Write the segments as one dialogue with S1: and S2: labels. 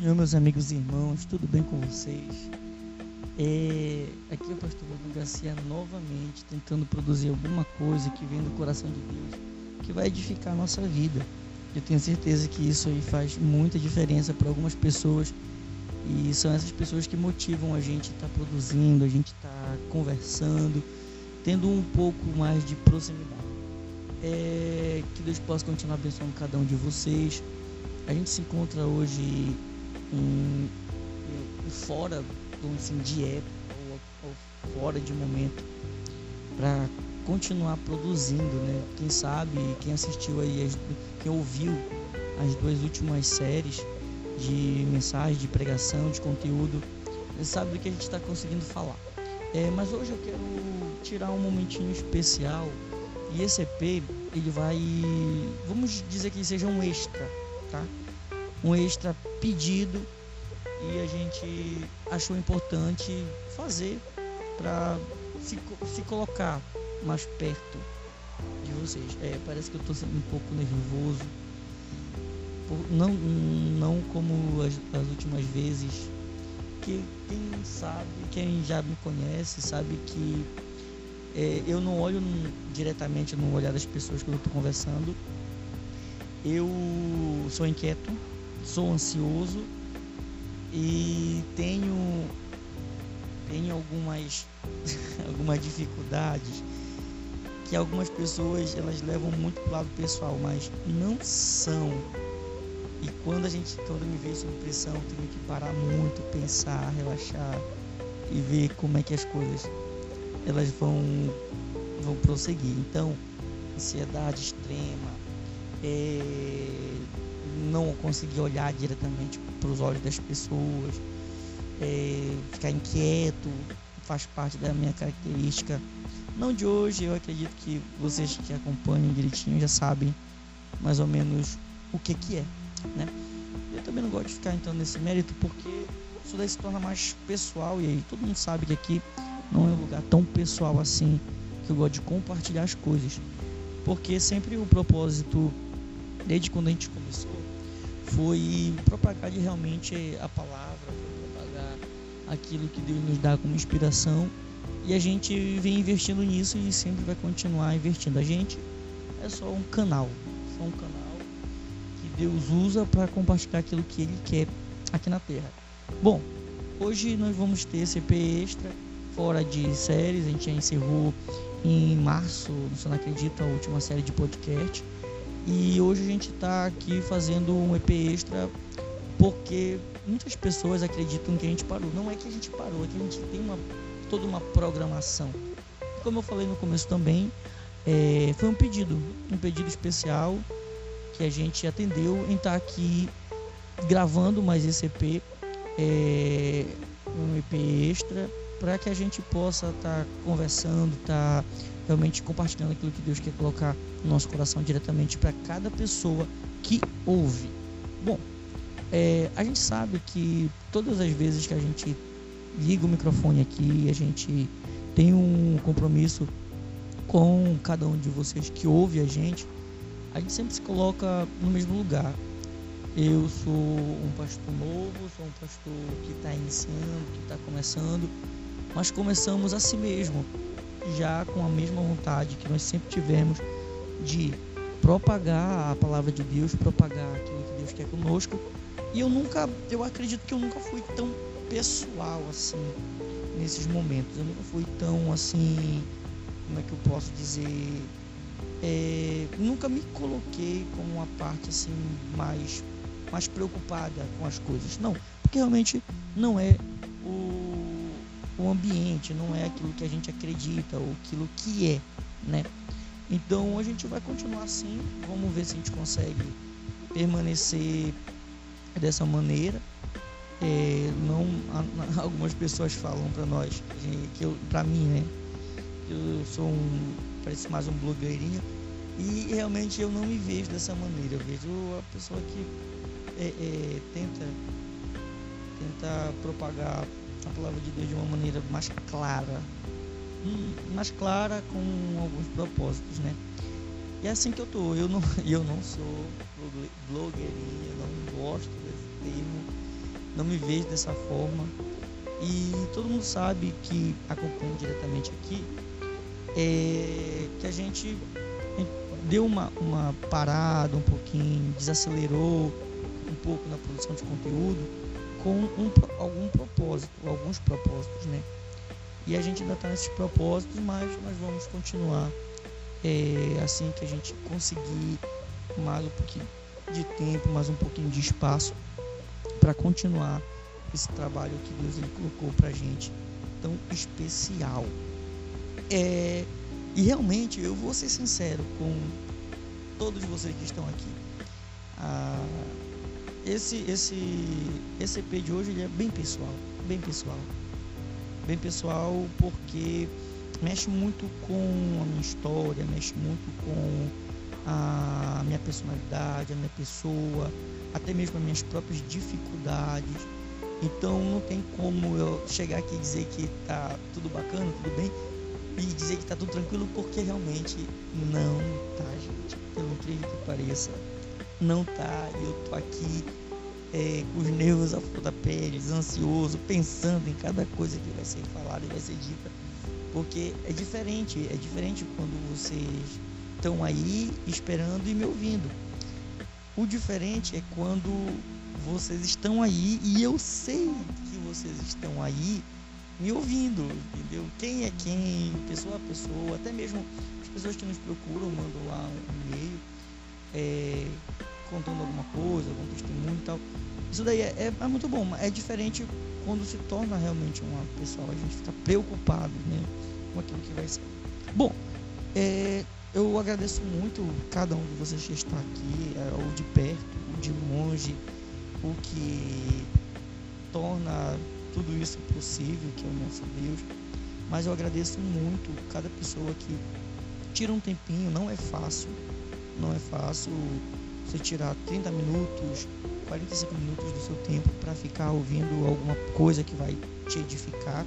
S1: Senhor, meus amigos e irmãos, tudo bem com vocês? É, aqui é o pastor Bruno Garcia novamente tentando produzir alguma coisa que vem do coração de Deus, que vai edificar a nossa vida. Eu tenho certeza que isso aí faz muita diferença para algumas pessoas e são essas pessoas que motivam a gente estar tá produzindo, a gente estar tá conversando, tendo um pouco mais de proximidade. É, que Deus possa continuar abençoando cada um de vocês a gente se encontra hoje em fora assim, de época ou, ou fora de momento para continuar produzindo, né? Quem sabe, quem assistiu aí, quem ouviu as duas últimas séries de mensagem, de pregação, de conteúdo, sabe do que a gente está conseguindo falar. É, mas hoje eu quero tirar um momentinho especial e esse EP ele vai, vamos dizer que seja um extra, tá? Um extra pedido e a gente achou importante fazer para se, se colocar mais perto de vocês. É, parece que eu estou sendo um pouco nervoso. Não, não como as, as, últimas vezes. Que quem sabe, quem já me conhece, sabe que é, eu não olho diretamente no olhar das pessoas quando eu estou conversando. Eu sou inquieto, sou ansioso e tenho tenho algumas algumas dificuldades que algumas pessoas elas levam muito pro lado pessoal, mas não são. E quando a gente quando me vê sob pressão, tenho que parar muito, pensar, relaxar e ver como é que as coisas elas vão vão prosseguir. Então, ansiedade extrema, é, não conseguir olhar diretamente para os olhos das pessoas, é, ficar inquieto, faz parte da minha característica. Não de hoje, eu acredito que vocês que acompanham direitinho já sabem mais ou menos o que que é, né? Eu também não gosto de ficar entrando nesse mérito porque isso daí se torna mais pessoal e aí todo mundo sabe que aqui não é um lugar tão pessoal assim que eu gosto de compartilhar as coisas. Porque sempre o propósito, desde quando a gente começou, foi propagar realmente a palavra, propagar aquilo que Deus nos dá como inspiração. E a gente vem investindo nisso e sempre vai continuar investindo. A gente é só um canal, só um canal que Deus usa para compartilhar aquilo que Ele quer aqui na Terra. Bom, hoje nós vamos ter CP extra, fora de séries. A gente já encerrou em março, se não acredito, a última série de podcast. E hoje a gente está aqui fazendo um EP extra porque muitas pessoas acreditam que a gente parou. Não é que a gente parou, é que a gente tem uma, toda uma programação. Como eu falei no começo também, é, foi um pedido, um pedido especial que a gente atendeu em estar tá aqui gravando mais esse EP, é, um EP extra, para que a gente possa estar tá conversando, estar tá realmente compartilhando aquilo que Deus quer colocar no nosso coração diretamente para cada pessoa que ouve. Bom, é, a gente sabe que todas as vezes que a gente liga o microfone aqui, a gente tem um compromisso com cada um de vocês que ouve a gente, a gente sempre se coloca no mesmo lugar. Eu sou um pastor novo, sou um pastor que está iniciando, que está começando, mas começamos a si mesmo, já com a mesma vontade que nós sempre tivemos de propagar a palavra de Deus, propagar aquilo que Deus quer conosco. E eu nunca, eu acredito que eu nunca fui tão pessoal assim nesses momentos. Eu nunca fui tão assim, como é que eu posso dizer, é, nunca me coloquei como uma parte assim mais mais preocupada com as coisas. Não, porque realmente não é o o ambiente, não é aquilo que a gente acredita ou aquilo que é, né? Então a gente vai continuar assim, vamos ver se a gente consegue permanecer dessa maneira. É, não, algumas pessoas falam para nós, que para mim, né? Eu sou um, parece mais um blogueirinho e realmente eu não me vejo dessa maneira. Eu vejo a pessoa que é, é, tenta, tenta propagar a palavra de Deus de uma maneira mais clara, mais clara com alguns propósitos, né? E é assim que eu tô. Eu não, eu não sou blogueirinha, não gosto desse termo. não me vejo dessa forma. E todo mundo sabe que acompanha diretamente aqui é, que a gente deu uma, uma parada um pouquinho, desacelerou um pouco na produção de conteúdo com um, algum propósito, alguns propósitos, né? E a gente ainda está nesses propósitos, mas nós vamos continuar é, assim que a gente conseguir mais um pouquinho de tempo, mais um pouquinho de espaço para continuar esse trabalho que Deus ele colocou para gente tão especial. É, e realmente eu vou ser sincero com todos vocês que estão aqui. Ah, esse esse esse EP de hoje ele é bem pessoal, bem pessoal, bem pessoal porque mexe muito com a minha história, mexe muito com a minha personalidade, a minha pessoa, até mesmo as minhas próprias dificuldades. Então não tem como eu chegar aqui e dizer que tá tudo bacana, tudo bem, e dizer que tá tudo tranquilo, porque realmente não tá, gente. Pelo incrível que pareça, não tá. Eu tô aqui é, com os nervos à flor da pele, ansioso, pensando em cada coisa que vai ser falada e vai ser dita. Porque é diferente, é diferente quando vocês estão aí esperando e me ouvindo. O diferente é quando vocês estão aí e eu sei que vocês estão aí me ouvindo, entendeu? Quem é quem, pessoa a pessoa, até mesmo as pessoas que nos procuram mandam lá um e-mail é, contando alguma coisa, algum testemunho e tal. Isso daí é, é, é, muito bom, é diferente quando se torna realmente uma pessoa, a gente fica preocupado né, com aquilo que vai ser. Bom, é, eu agradeço muito cada um de vocês que está aqui, é, ou de perto, ou de longe, o que torna tudo isso possível, que é o nosso Deus. Mas eu agradeço muito cada pessoa que tira um tempinho, não é fácil, não é fácil você tirar 30 minutos, 45 minutos do seu tempo para ficar ouvindo alguma coisa que vai te edificar.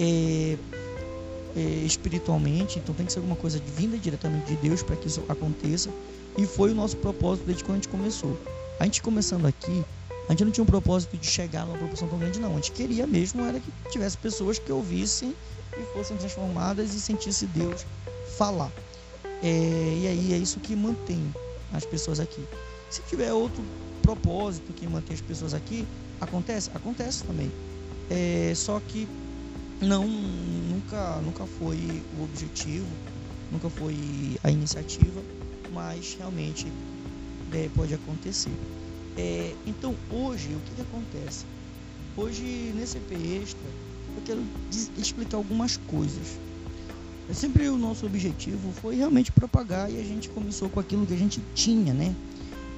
S1: É, é, espiritualmente, então tem que ser alguma coisa vinda diretamente de Deus para que isso aconteça. E foi o nosso propósito desde quando a gente começou. A gente começando aqui, a gente não tinha um propósito de chegar numa proporção tão grande, não. A gente queria mesmo era que tivesse pessoas que ouvissem e fossem transformadas e sentissem Deus falar. É, e aí é isso que mantém as pessoas aqui. Se tiver outro propósito que mantém as pessoas aqui, acontece? Acontece também. É, só que não, nunca, nunca foi o objetivo, nunca foi a iniciativa, mas realmente é, pode acontecer. É, então hoje o que, que acontece? Hoje nesse EP extra eu quero explicar algumas coisas. É sempre o nosso objetivo foi realmente propagar e a gente começou com aquilo que a gente tinha, né?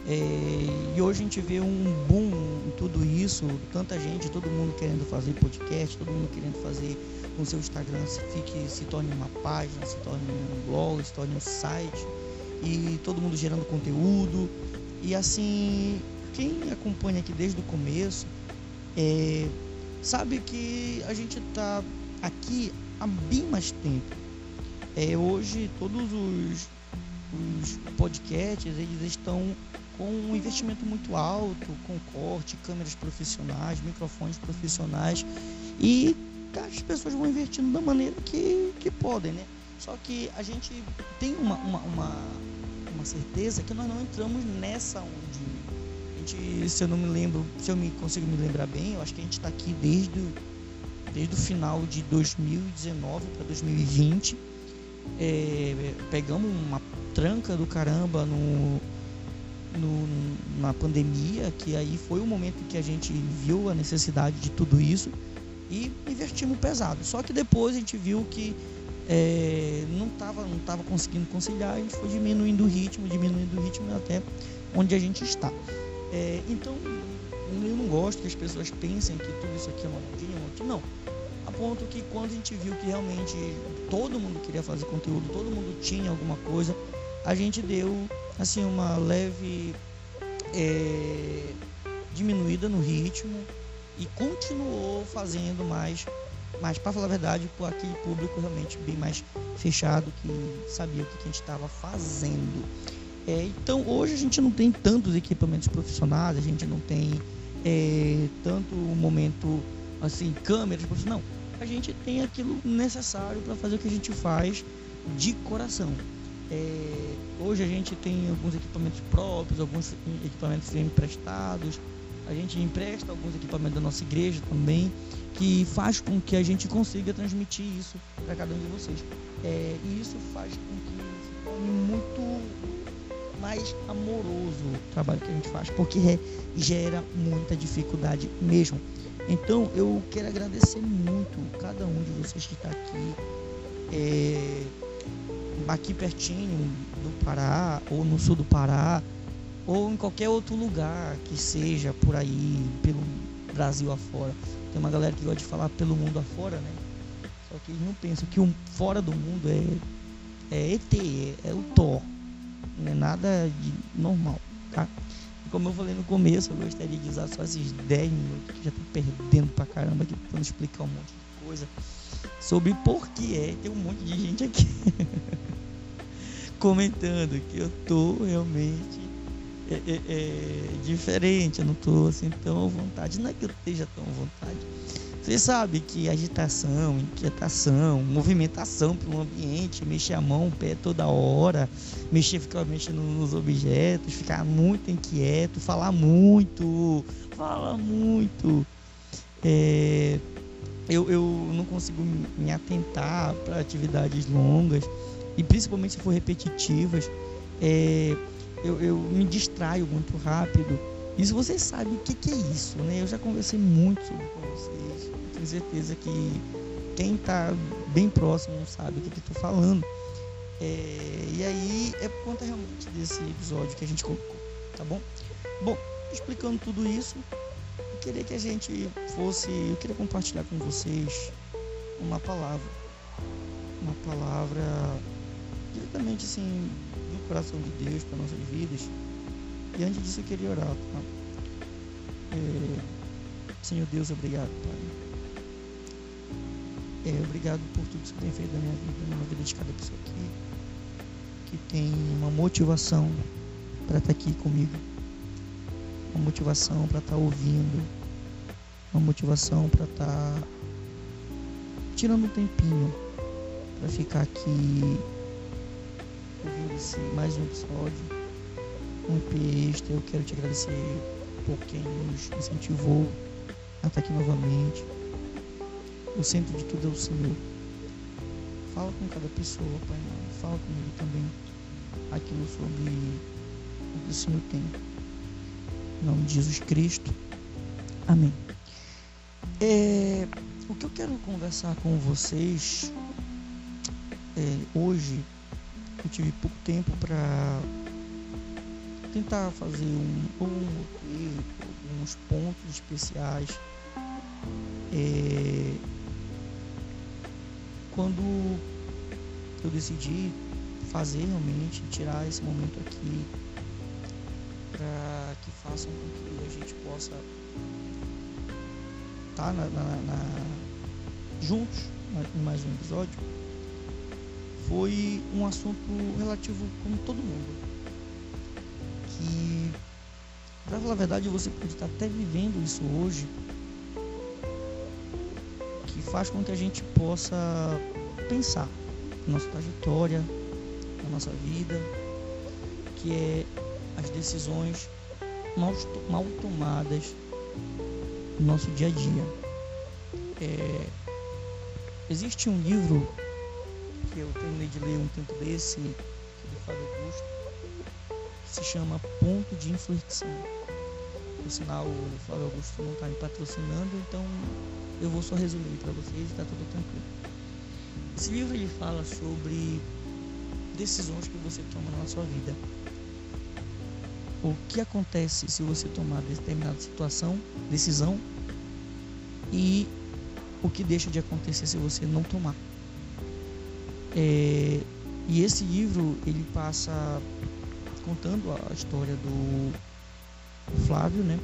S1: É, e hoje a gente vê um boom em tudo isso, tanta gente, todo mundo querendo fazer podcast, todo mundo querendo fazer com seu Instagram se fique, se torne uma página, se torne um blog, se torne um site e todo mundo gerando conteúdo. E assim, quem acompanha aqui desde o começo é, sabe que a gente está aqui há bem mais tempo. É, hoje todos os, os podcasts eles estão com um investimento muito alto, com corte, câmeras profissionais, microfones profissionais e as pessoas vão investindo da maneira que, que podem, né? Só que a gente tem uma, uma, uma, uma certeza que nós não entramos nessa onde gente, se eu não me lembro, se eu me consigo me lembrar bem, eu acho que a gente está aqui desde, desde o final de 2019 para 2020. É, pegamos uma tranca do caramba no, no, na pandemia, que aí foi o momento que a gente viu a necessidade de tudo isso e investimos pesado. Só que depois a gente viu que é, não estava não tava conseguindo conciliar, a gente foi diminuindo o ritmo, diminuindo o ritmo até onde a gente está. É, então, eu não gosto que as pessoas pensem que tudo isso aqui é modinha, não. Ponto que quando a gente viu que realmente todo mundo queria fazer conteúdo, todo mundo tinha alguma coisa, a gente deu assim uma leve é, diminuída no ritmo e continuou fazendo mais, mas para falar a verdade, por aquele público realmente bem mais fechado que sabia o que a gente estava fazendo. É, então hoje a gente não tem tantos equipamentos profissionais, a gente não tem é, tanto momento assim, câmeras, não. A gente tem aquilo necessário para fazer o que a gente faz de coração. É, hoje a gente tem alguns equipamentos próprios, alguns equipamentos emprestados. A gente empresta alguns equipamentos da nossa igreja também, que faz com que a gente consiga transmitir isso para cada um de vocês. É, e isso faz com que se torne muito mais amoroso o trabalho que a gente faz, porque é, gera muita dificuldade mesmo. Então eu quero agradecer muito cada um de vocês que está aqui, é, aqui pertinho do Pará, ou no sul do Pará, ou em qualquer outro lugar que seja por aí, pelo Brasil afora. Tem uma galera que gosta de falar pelo mundo afora, né? Só que não pensam que o fora do mundo é, é ET, é, é o Thor não é nada de normal, tá? Como eu falei no começo, eu gostaria de usar só esses 10 minutos que já tá perdendo pra caramba aqui tentando explicar um monte de coisa sobre por que é tem um monte de gente aqui comentando que eu tô realmente é, é, é, diferente, eu não tô assim tão à vontade. Não é que eu esteja tão à vontade, você sabe que agitação, inquietação, movimentação pelo ambiente, mexer a mão, o pé toda hora, mexer, ficar mexendo nos objetos, ficar muito inquieto, falar muito, falar muito. É, eu, eu não consigo me atentar para atividades longas e principalmente se for repetitivas. É, eu, eu me distraio muito rápido. Isso vocês sabem o que, que é isso, né? Eu já conversei muito sobre com vocês tenho certeza que quem está bem próximo não sabe o que estou falando. É, e aí é por conta realmente desse episódio que a gente colocou, tá bom? Bom, explicando tudo isso, eu queria que a gente fosse, eu queria compartilhar com vocês uma palavra, uma palavra diretamente assim do coração de Deus para nossas vidas. E antes disso eu queria orar, tá? É, Senhor Deus, obrigado, Pai. É, obrigado por tudo que você tem feito na minha vida, na vida de cada pessoa aqui, que tem uma motivação para estar tá aqui comigo, uma motivação para estar tá ouvindo, uma motivação para estar tá tirando um tempinho para ficar aqui ouvindo esse mais um episódio, um EP extra. Eu quero te agradecer por quem nos incentivou a estar aqui novamente o centro de tudo é o Senhor. Fala com cada pessoa, Pai. Fala comigo também aquilo sobre o que o Senhor tem. Em nome de Jesus Cristo. Amém. É, o que eu quero conversar com vocês é, hoje, eu tive pouco tempo para tentar fazer um, um alguns pontos especiais. É, quando eu decidi fazer realmente, tirar esse momento aqui para que façam com que a gente possa estar tá na, na, na, juntos em mais um episódio, foi um assunto relativo com todo mundo. Que, para falar a verdade, você pode estar até vivendo isso hoje faz com que a gente possa pensar na nossa trajetória, na nossa vida, que é as decisões mal, mal tomadas no nosso dia a dia. É, existe um livro que eu terminei de ler um tempo desse, chama Ponto de Inflexão. Por sinal, o Flávio Augusto não está me patrocinando, então eu vou só resumir para vocês e está tudo tranquilo. Esse livro ele fala sobre decisões que você toma na sua vida. O que acontece se você tomar determinada situação, decisão e o que deixa de acontecer se você não tomar. É, e esse livro ele passa contando a história do Flávio, né?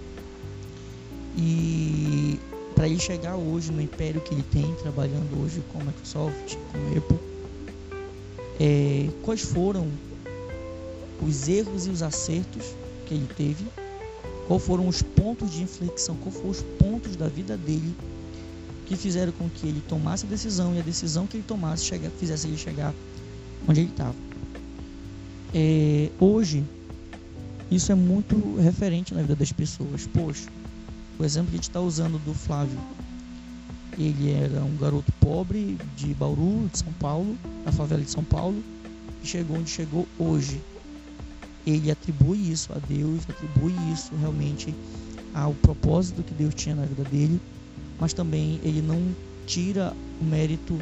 S1: E para ele chegar hoje no império que ele tem, trabalhando hoje com Microsoft, com Apple, é, quais foram os erros e os acertos que ele teve, Qual foram os pontos de inflexão? Qual foram os pontos da vida dele que fizeram com que ele tomasse a decisão e a decisão que ele tomasse chegar, fizesse ele chegar onde ele estava? É, hoje, isso é muito referente na vida das pessoas. Poxa, o exemplo que a gente está usando do Flávio. Ele era um garoto pobre de Bauru, de São Paulo, na favela de São Paulo, e chegou onde chegou hoje. Ele atribui isso a Deus, atribui isso realmente ao propósito que Deus tinha na vida dele, mas também ele não tira o mérito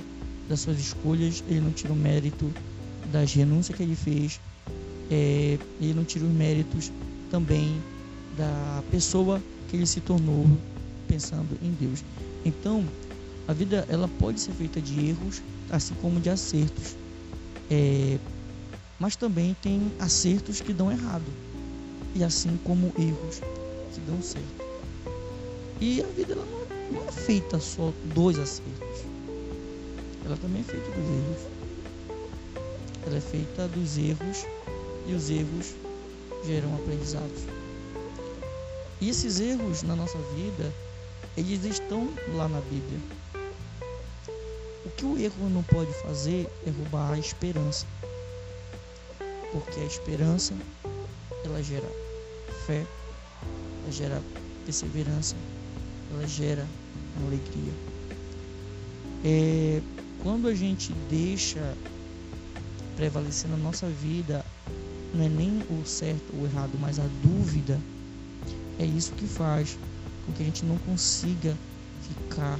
S1: das suas escolhas, ele não tira o mérito das renúncias que ele fez, é, ele não tira os méritos também da pessoa que ele se tornou pensando em Deus. Então, a vida ela pode ser feita de erros, assim como de acertos. É, mas também tem acertos que dão errado, e assim como erros que dão certo. E a vida ela não, não é feita só dos acertos, ela também é feita dos erros. Ela é feita dos erros e os erros geram aprendizados. E esses erros na nossa vida, eles estão lá na Bíblia. O que o erro não pode fazer é roubar a esperança. Porque a esperança, ela gera fé, ela gera perseverança, ela gera alegria. É, quando a gente deixa prevalecer na nossa vida não é nem o certo ou o errado, mas a dúvida, é isso que faz com que a gente não consiga ficar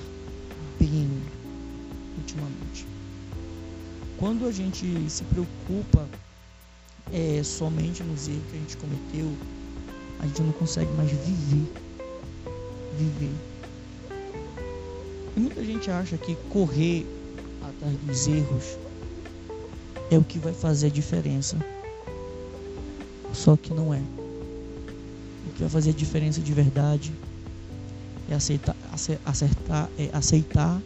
S1: bem ultimamente. Quando a gente se preocupa é, somente nos erros que a gente cometeu, a gente não consegue mais viver. Viver. E muita gente acha que correr atrás dos erros é o que vai fazer a diferença. Só que não é. O que vai fazer a diferença de verdade é aceitar, acertar, é aceitar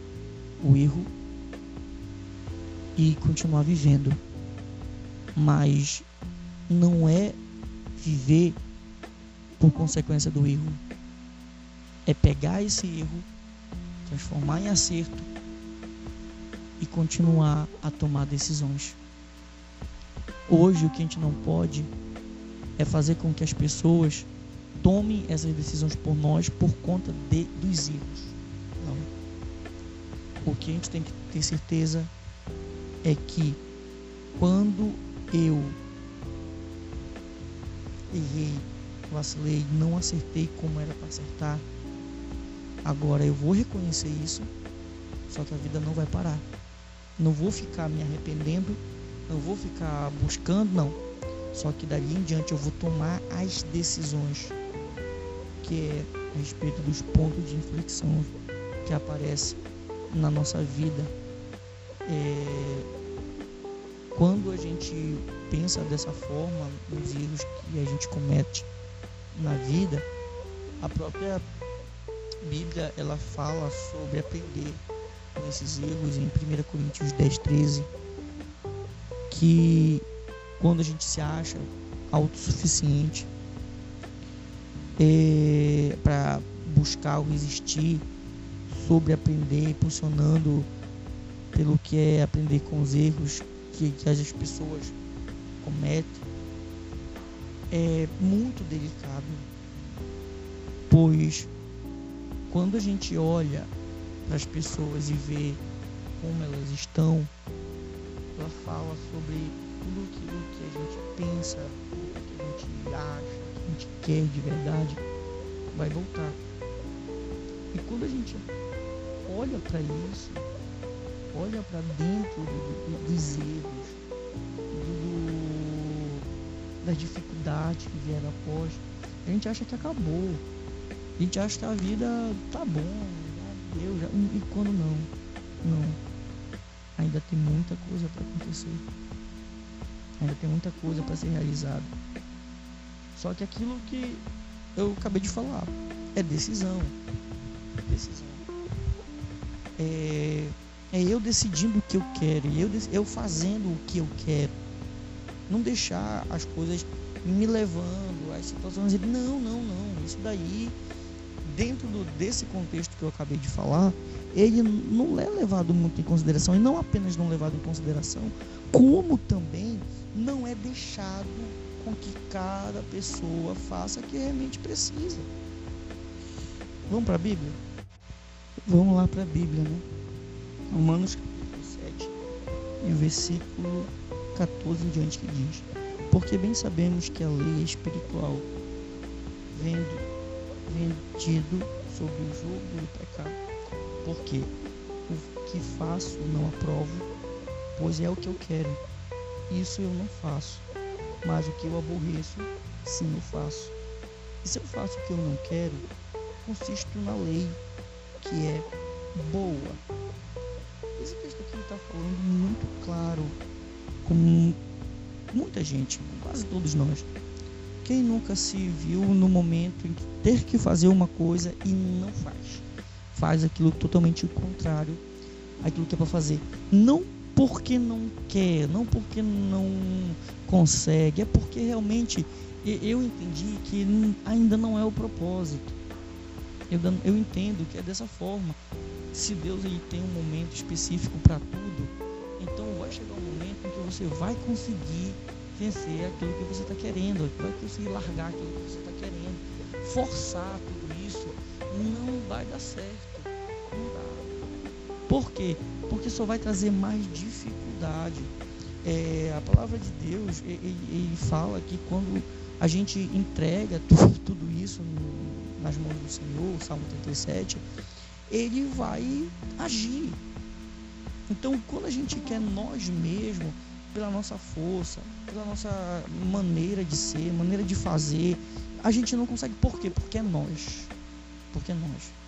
S1: o erro e continuar vivendo. Mas não é viver por consequência do erro. É pegar esse erro, transformar em acerto e continuar a tomar decisões. Hoje o que a gente não pode é fazer com que as pessoas tomem essas decisões por nós por conta de, dos erros. Não. O que a gente tem que ter certeza é que quando eu errei, vacilei, não acertei como era para acertar, agora eu vou reconhecer isso, só que a vida não vai parar. Não vou ficar me arrependendo, não vou ficar buscando, não só que dali em diante eu vou tomar as decisões, que é a respeito dos pontos de inflexão que aparecem na nossa vida. É, quando a gente pensa dessa forma, nos erros que a gente comete na vida, a própria Bíblia ela fala sobre aprender com esses erros em 1 Coríntios 10, 13, que quando a gente se acha autossuficiente é, para buscar ou resistir sobre aprender, impulsionando pelo que é aprender com os erros que, que as pessoas cometem, é muito delicado, pois quando a gente olha para as pessoas e vê como elas estão, ela fala sobre aquilo que a gente pensa, que a gente acha, que a gente quer de verdade, vai voltar. E quando a gente olha para isso, olha para dentro do, do, dos erros, do, das dificuldades que vieram após, a gente acha que acabou. A gente acha que a vida tá bom, já deu, já, e quando não, não. Ainda tem muita coisa para acontecer. Ainda tem muita coisa para ser realizada. Só que aquilo que eu acabei de falar é decisão. Decisão. É, é eu decidindo o que eu quero, eu, eu fazendo o que eu quero. Não deixar as coisas me levando às situações. Não, não, não, isso daí, dentro do, desse contexto que eu acabei de falar, ele não é levado muito em consideração, e não apenas não levado em consideração, como também não é deixado com que cada pessoa faça o que realmente precisa. Vamos para a Bíblia? Vamos lá para a Bíblia, né? Romanos capítulo 7 e o versículo 14 em diante que diz: Porque bem sabemos que a lei é espiritual, vendo, vendido sobre o jogo do pecado. Porque o que faço não aprovo, pois é o que eu quero. Isso eu não faço, mas o que eu aborreço, sim eu faço. E se eu faço o que eu não quero, consisto na lei, que é boa. Esse texto aqui está falando muito claro, com muita gente, quase todos nós. Quem nunca se viu no momento em que ter que fazer uma coisa e não faz? Faz aquilo totalmente contrário àquilo que é para fazer. Não porque não quer, não porque não consegue, é porque realmente eu entendi que ainda não é o propósito. Eu, eu entendo que é dessa forma. Se Deus ele tem um momento específico para tudo, então vai chegar um momento em que você vai conseguir vencer aquilo que você está querendo, vai conseguir largar aquilo que você está querendo. Forçar tudo isso não vai dar certo. Não dá. Por quê? Porque só vai trazer mais dificuldade. É, a palavra de Deus, ele, ele fala que quando a gente entrega tudo, tudo isso nas mãos do Senhor, Salmo 37, ele vai agir. Então, quando a gente quer nós mesmos, pela nossa força, pela nossa maneira de ser, maneira de fazer, a gente não consegue. Por quê? Porque é nós. Porque é nós.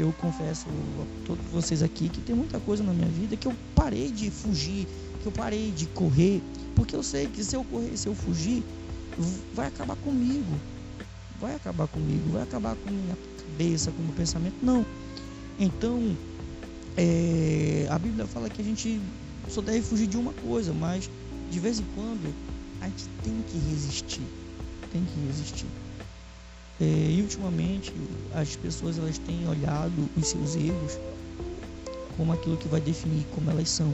S1: Eu confesso a todos vocês aqui que tem muita coisa na minha vida que eu parei de fugir, que eu parei de correr, porque eu sei que se eu correr, se eu fugir, vai acabar comigo vai acabar comigo, vai acabar com minha cabeça, com meu pensamento. Não. Então, é, a Bíblia fala que a gente só deve fugir de uma coisa, mas de vez em quando a gente tem que resistir. Tem que resistir. É, e ultimamente as pessoas elas têm olhado os seus erros como aquilo que vai definir como elas são.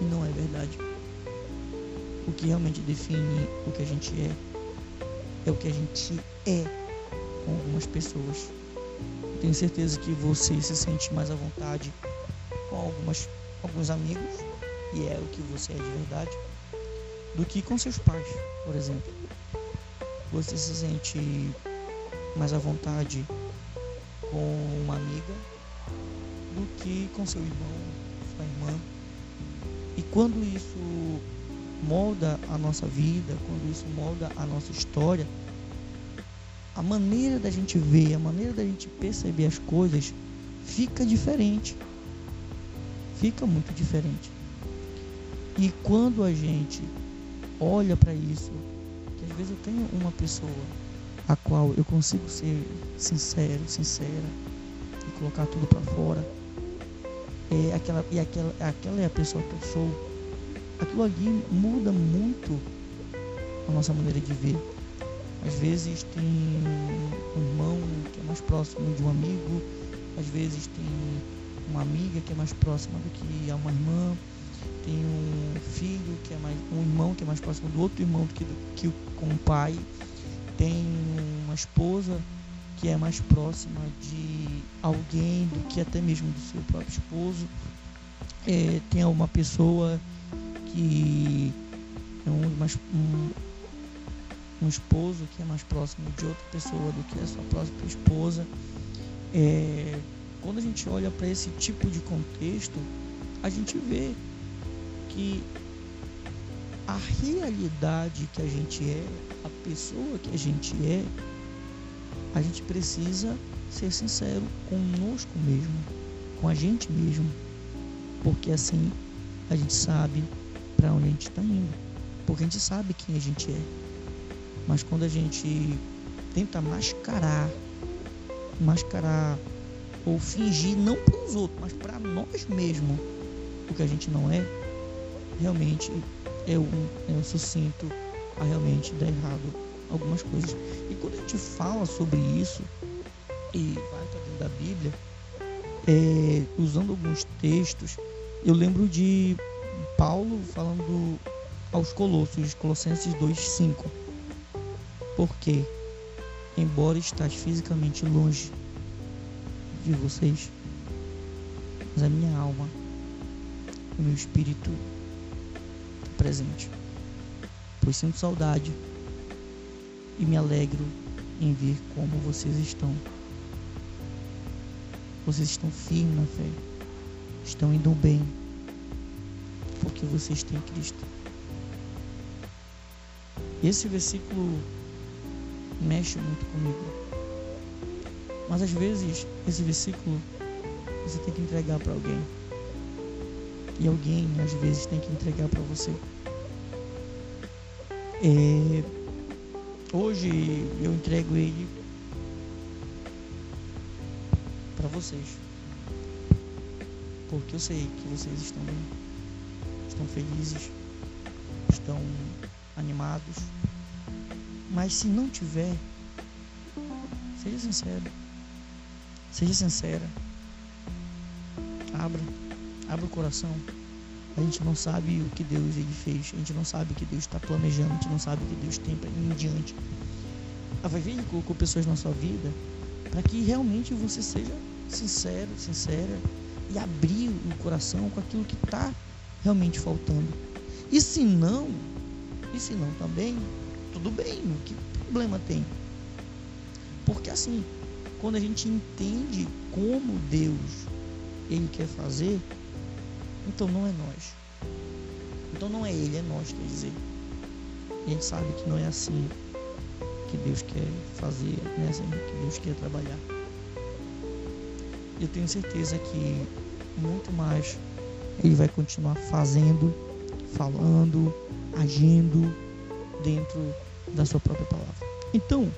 S1: E não é verdade. O que realmente define o que a gente é é o que a gente é com algumas pessoas. Tenho certeza que você se sente mais à vontade com algumas, alguns amigos, e é o que você é de verdade, do que com seus pais, por exemplo. Você se sente mais à vontade com uma amiga do que com seu irmão, sua irmã. E quando isso molda a nossa vida, quando isso molda a nossa história, a maneira da gente ver, a maneira da gente perceber as coisas fica diferente. Fica muito diferente. E quando a gente olha para isso, que às vezes eu tenho uma pessoa a qual eu consigo ser sincero, sincera e colocar tudo para fora, é aquela, e aquela, aquela é a pessoa que eu sou, aquilo ali muda muito a nossa maneira de ver. Às vezes tem um irmão que é mais próximo de um amigo, às vezes tem uma amiga que é mais próxima do que uma irmã, tem um filho que é mais um irmão que é mais próximo do outro irmão do que, que com o pai, tem uma esposa que é mais próxima de alguém do que até mesmo do seu próprio esposo. É, tem uma pessoa que é um, mais, um, um esposo que é mais próximo de outra pessoa do que a sua própria esposa. É, quando a gente olha para esse tipo de contexto, a gente vê que a realidade que a gente é, a pessoa que a gente é, a gente precisa ser sincero conosco mesmo, com a gente mesmo, porque assim a gente sabe para onde a gente está indo, porque a gente sabe quem a gente é. Mas quando a gente tenta mascarar, mascarar ou fingir, não para os outros, mas para nós mesmos, o que a gente não é, realmente eu, eu sucinto a realmente dar errado algumas coisas. E quando a gente fala sobre isso e vai para dentro da Bíblia, é, usando alguns textos, eu lembro de Paulo falando aos Colossos, Colossenses 2,5. Porque, embora estás fisicamente longe de vocês, mas a minha alma, o meu espírito presente. Pois sinto saudade e me alegro em ver como vocês estão. Vocês estão firmes na fé, estão indo bem, porque vocês têm Cristo. Esse versículo mexe muito comigo. Mas às vezes esse versículo você tem que entregar para alguém. E alguém às vezes tem que entregar para você. É, hoje eu entrego ele para vocês. Porque eu sei que vocês estão bem, estão felizes, estão animados. Mas se não tiver, seja sincero. Seja sincera. Abra, abra o coração. A gente não sabe o que Deus ele fez. A gente não sabe o que Deus está planejando. A gente não sabe o que Deus tem para ir em diante. A vai ver ele colocou pessoas na sua vida para que realmente você seja sincero, sincera e abrir o coração com aquilo que está realmente faltando. E se não, e se não também, tudo bem, que problema tem? Porque assim, quando a gente entende como Deus ele quer fazer, então não é nós. Então não é ele, é nós, quer dizer. a gente sabe que não é assim que Deus quer fazer, não é assim que Deus quer trabalhar. Eu tenho certeza que muito mais ele vai continuar fazendo, falando, agindo dentro da sua própria palavra. Então,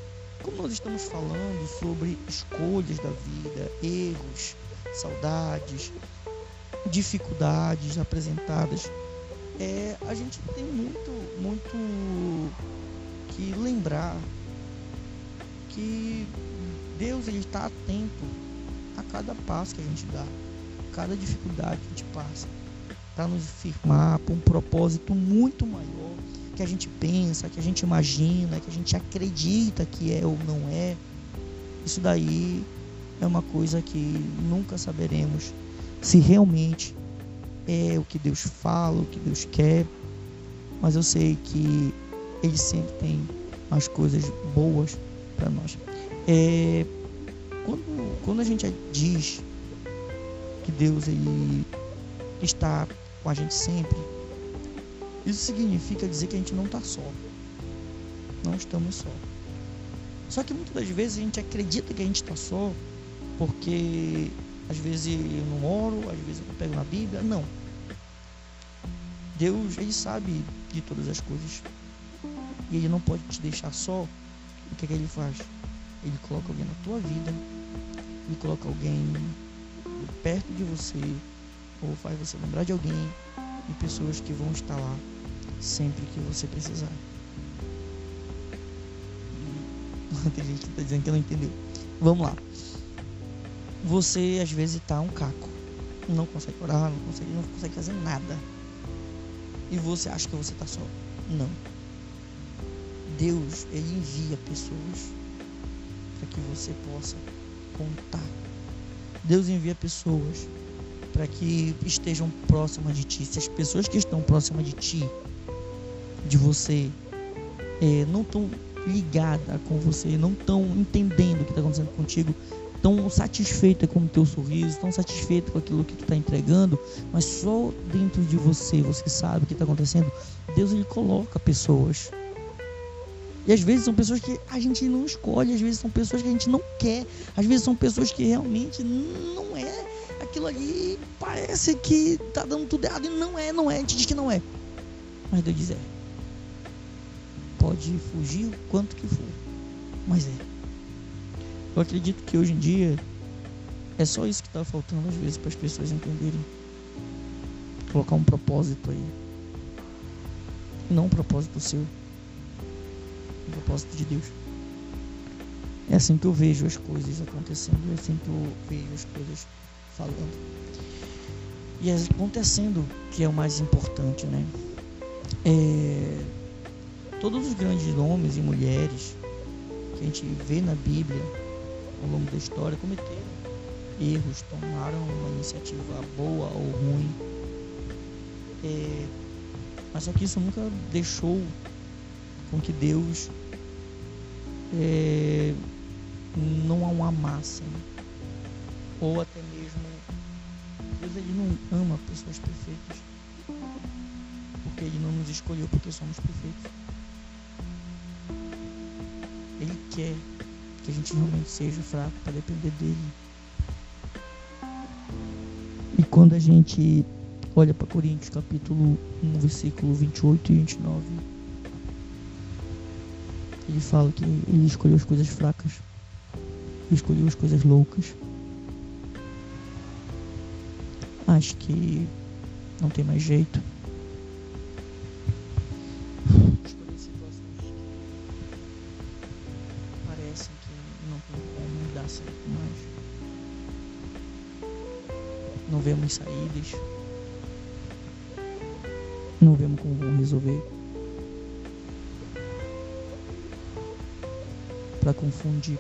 S1: como nós estamos falando sobre escolhas da vida, erros, saudades, dificuldades apresentadas, é, a gente tem muito, muito que lembrar que Deus ele está atento a cada passo que a gente dá, cada dificuldade que a gente passa, para nos firmar para um propósito muito maior que a gente pensa, que a gente imagina, que a gente acredita que é ou não é. Isso daí é uma coisa que nunca saberemos se realmente é o que Deus fala, o que Deus quer. Mas eu sei que Ele sempre tem as coisas boas para nós. É, quando, quando a gente diz que Deus ele está com a gente sempre, isso significa dizer que a gente não está só. Não estamos só. Só que muitas das vezes a gente acredita que a gente está só porque às vezes eu não oro, às vezes eu não pego na Bíblia. Não. Deus, Ele sabe de todas as coisas. E Ele não pode te deixar só. O que, é que Ele faz? Ele coloca alguém na tua vida. Ele coloca alguém perto de você. Ou faz você lembrar de alguém. E pessoas que vão estar lá sempre que você precisar. Tem gente que está dizendo que não entendeu. Vamos lá você às vezes está um caco. Não consegue orar, não consegue, não consegue fazer nada. E você acha que você está só. Não. Deus, Ele envia pessoas para que você possa contar. Deus envia pessoas para que estejam próximas de ti. Se as pessoas que estão próximas de ti, de você, é, não estão ligadas com você, não estão entendendo o que está acontecendo contigo, tão satisfeita com o teu sorriso, tão satisfeita com aquilo que tu está entregando, mas só dentro de você você sabe o que está acontecendo. Deus ele coloca pessoas. E às vezes são pessoas que a gente não escolhe, às vezes são pessoas que a gente não quer, às vezes são pessoas que realmente não é aquilo ali, parece que tá dando tudo errado e não é, não é, a gente diz que não é. Mas Deus diz é. Pode fugir o quanto que for, mas é. Eu acredito que hoje em dia é só isso que está faltando às vezes para as pessoas entenderem. Colocar um propósito aí. Não um propósito seu. o propósito de Deus. É assim que eu vejo as coisas acontecendo, é assim que eu vejo as coisas falando. E acontecendo que é o mais importante, né? É, todos os grandes homens e mulheres que a gente vê na Bíblia ao longo da história cometeram erros, tomaram uma iniciativa boa ou ruim. É, mas só que isso nunca deixou com que Deus é, não uma massa ou até mesmo Deus ele não ama pessoas perfeitas porque ele não nos escolheu porque somos perfeitos ele quer que a gente realmente seja fraco para depender dele e quando a gente olha para Coríntios capítulo 1 versículo 28 e 29 ele fala que ele escolheu as coisas fracas escolheu as coisas loucas. Acho que não tem mais jeito. Vemos saídas. Não vemos como vão resolver. Para confundir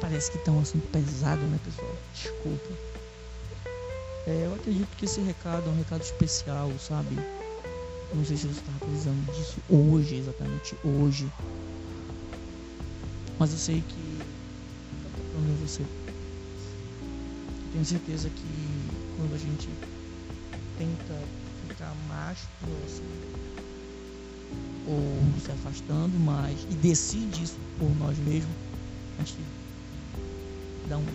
S1: Parece que tá um assunto pesado, né, pessoal? Desculpa. É, eu acredito que esse recado é um recado especial, sabe? Não sei se você estava precisando disso hoje, exatamente hoje. Mas eu sei que tá tocando você. Tenho certeza que quando a gente tenta ficar mais próximo ou se afastando mais e decide isso por nós mesmos, a gente dá um.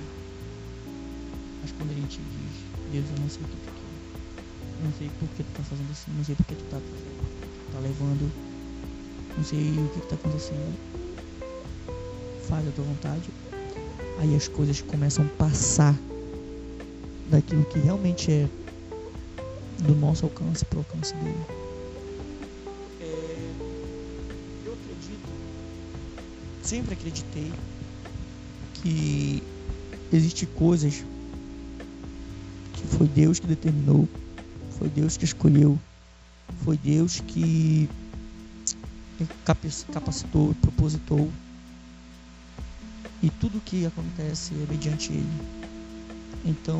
S1: Mas quando a gente diz, Deus, eu não sei o que tu quer. Não sei por que tu tá fazendo assim, não sei por que tu tá, tá levando. Não sei o que, que tá acontecendo. Faz a tua vontade. Aí as coisas começam a passar daquilo que realmente é do nosso alcance para o alcance dele. É, eu acredito, sempre acreditei que Existem coisas que foi Deus que determinou, foi Deus que escolheu, foi Deus que capacitou, propositou. E tudo que acontece é mediante Ele. Então,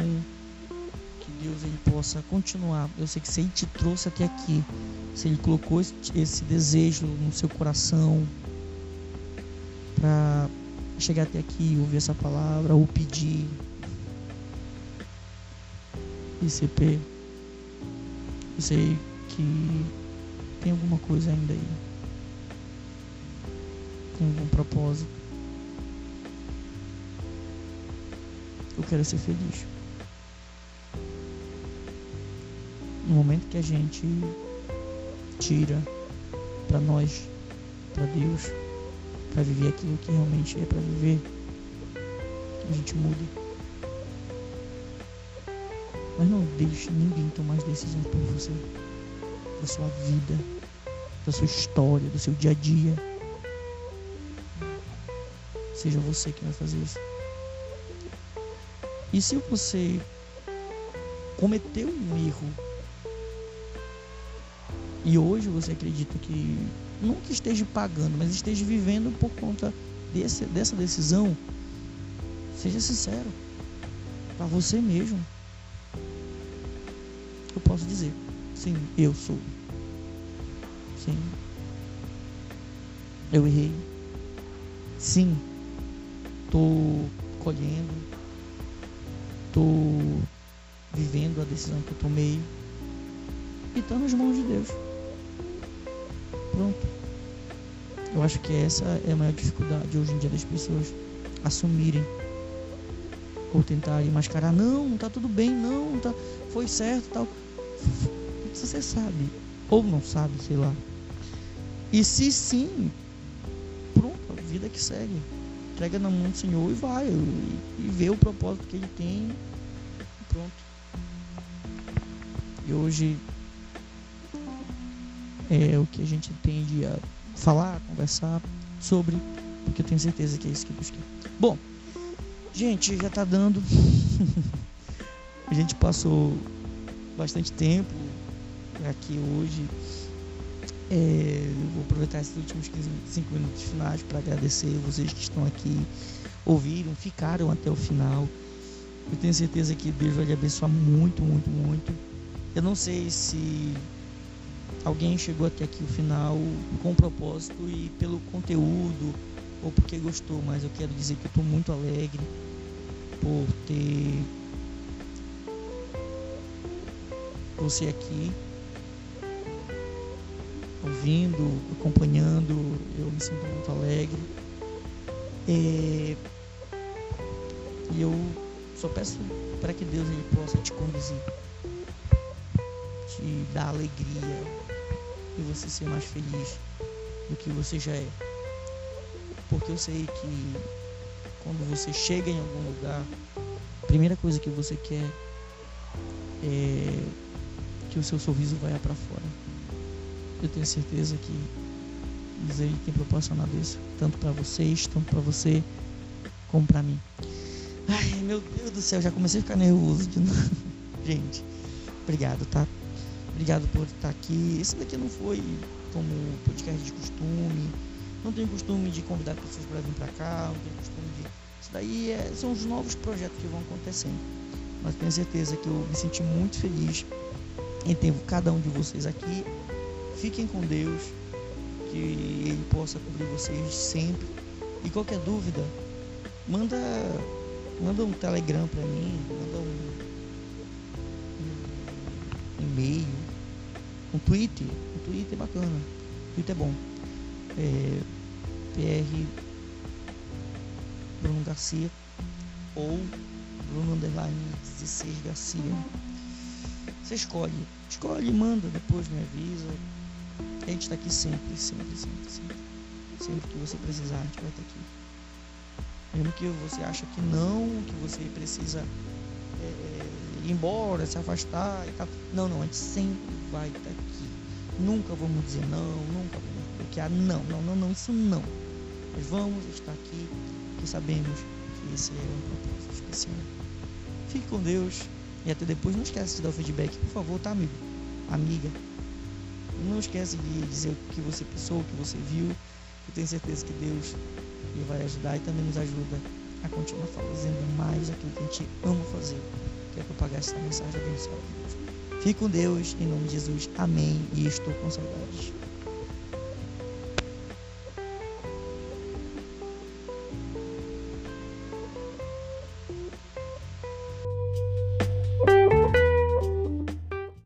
S1: que Deus ele possa continuar. Eu sei que se Ele te trouxe até aqui, se Ele colocou esse desejo no seu coração para chegar até aqui, ouvir essa palavra, ou pedir ICP, eu sei que tem alguma coisa ainda aí, tem algum propósito. Eu quero ser feliz. No momento que a gente tira para nós, para Deus, para viver aquilo que realmente é para viver, a gente muda. Mas não deixe ninguém tomar as decisões por você, da sua vida, da sua história, do seu dia a dia. Seja você que vai fazer isso. E se você cometeu um erro e hoje você acredita que não que esteja pagando, mas esteja vivendo por conta desse, dessa decisão, seja sincero para você mesmo. Eu posso dizer, sim, eu sou. Sim, eu errei. Sim, estou colhendo, estou vivendo a decisão que eu tomei e está nas mãos de Deus. Pronto. Eu acho que essa é a maior dificuldade hoje em dia das pessoas assumirem ou tentarem mascarar. Não, tá tudo bem, não, tá, foi certo tal. Você sabe, ou não sabe, sei lá. E se sim, pronto, a vida que segue. Entrega na mão do Senhor e vai. E, e vê o propósito que ele tem. Pronto. E hoje é o que a gente tende a falar, conversar sobre, porque eu tenho certeza que é isso que quer. Bom, gente, já tá dando. a gente passou bastante tempo aqui hoje. É, vou aproveitar esses últimos 15, 5 minutos finais para agradecer vocês que estão aqui, ouviram, ficaram até o final. Eu tenho certeza que Deus vai lhe abençoar muito, muito, muito. Eu não sei se alguém chegou até aqui o final com propósito e pelo conteúdo ou porque gostou, mas eu quero dizer que eu estou muito alegre por ter você aqui ouvindo, acompanhando, eu me sinto muito alegre. É, e eu só peço para que Deus ele possa te conduzir, te dar alegria e você ser mais feliz do que você já é. Porque eu sei que quando você chega em algum lugar, a primeira coisa que você quer é que o seu sorriso vai para fora. Eu tenho certeza que ele tem proporcionado isso, tanto para vocês, tanto para você, como para mim. Ai, meu Deus do céu, já comecei a ficar nervoso de novo. Gente, obrigado, tá? Obrigado por estar aqui. Esse daqui não foi como podcast de costume. Não tenho costume de convidar pessoas para vir para cá. Não tenho costume de. Isso daí é... são os novos projetos que vão acontecendo. Mas tenho certeza que eu me senti muito feliz em ter cada um de vocês aqui. Fiquem com Deus. Que Ele possa cobrir vocês sempre. E qualquer dúvida, manda manda um telegram para mim, manda um, um, e-mail, um Twitter, um Twitter é bacana, um Twitter é bom. É, PR Bruno Garcia ou Bruno Underline 16 Garcia. Você escolhe, escolhe, manda, depois me avisa. A gente está aqui sempre, sempre, sempre, sempre. Sempre que você precisar, a gente vai estar aqui. Mesmo que você acha que não, que você precisa é, ir embora, se afastar. Não, não, a gente sempre vai estar aqui. Nunca vamos dizer não, nunca vamos bloquear. Não, não, não, não, isso não. Nós vamos estar aqui, porque sabemos que esse é um propósito especial. Fique com Deus e até depois. Não esquece de dar o feedback, por favor, tá, amigo? Amiga. Não esquece de dizer o que você pensou, o que você viu. Eu tenho certeza que Deus vai ajudar e também nos ajuda a continuar fazendo mais aquilo que a gente ama fazer, que é propagar essa mensagem abençoada de Deus. Fique com Deus, em nome de Jesus. Amém. E estou com saudades.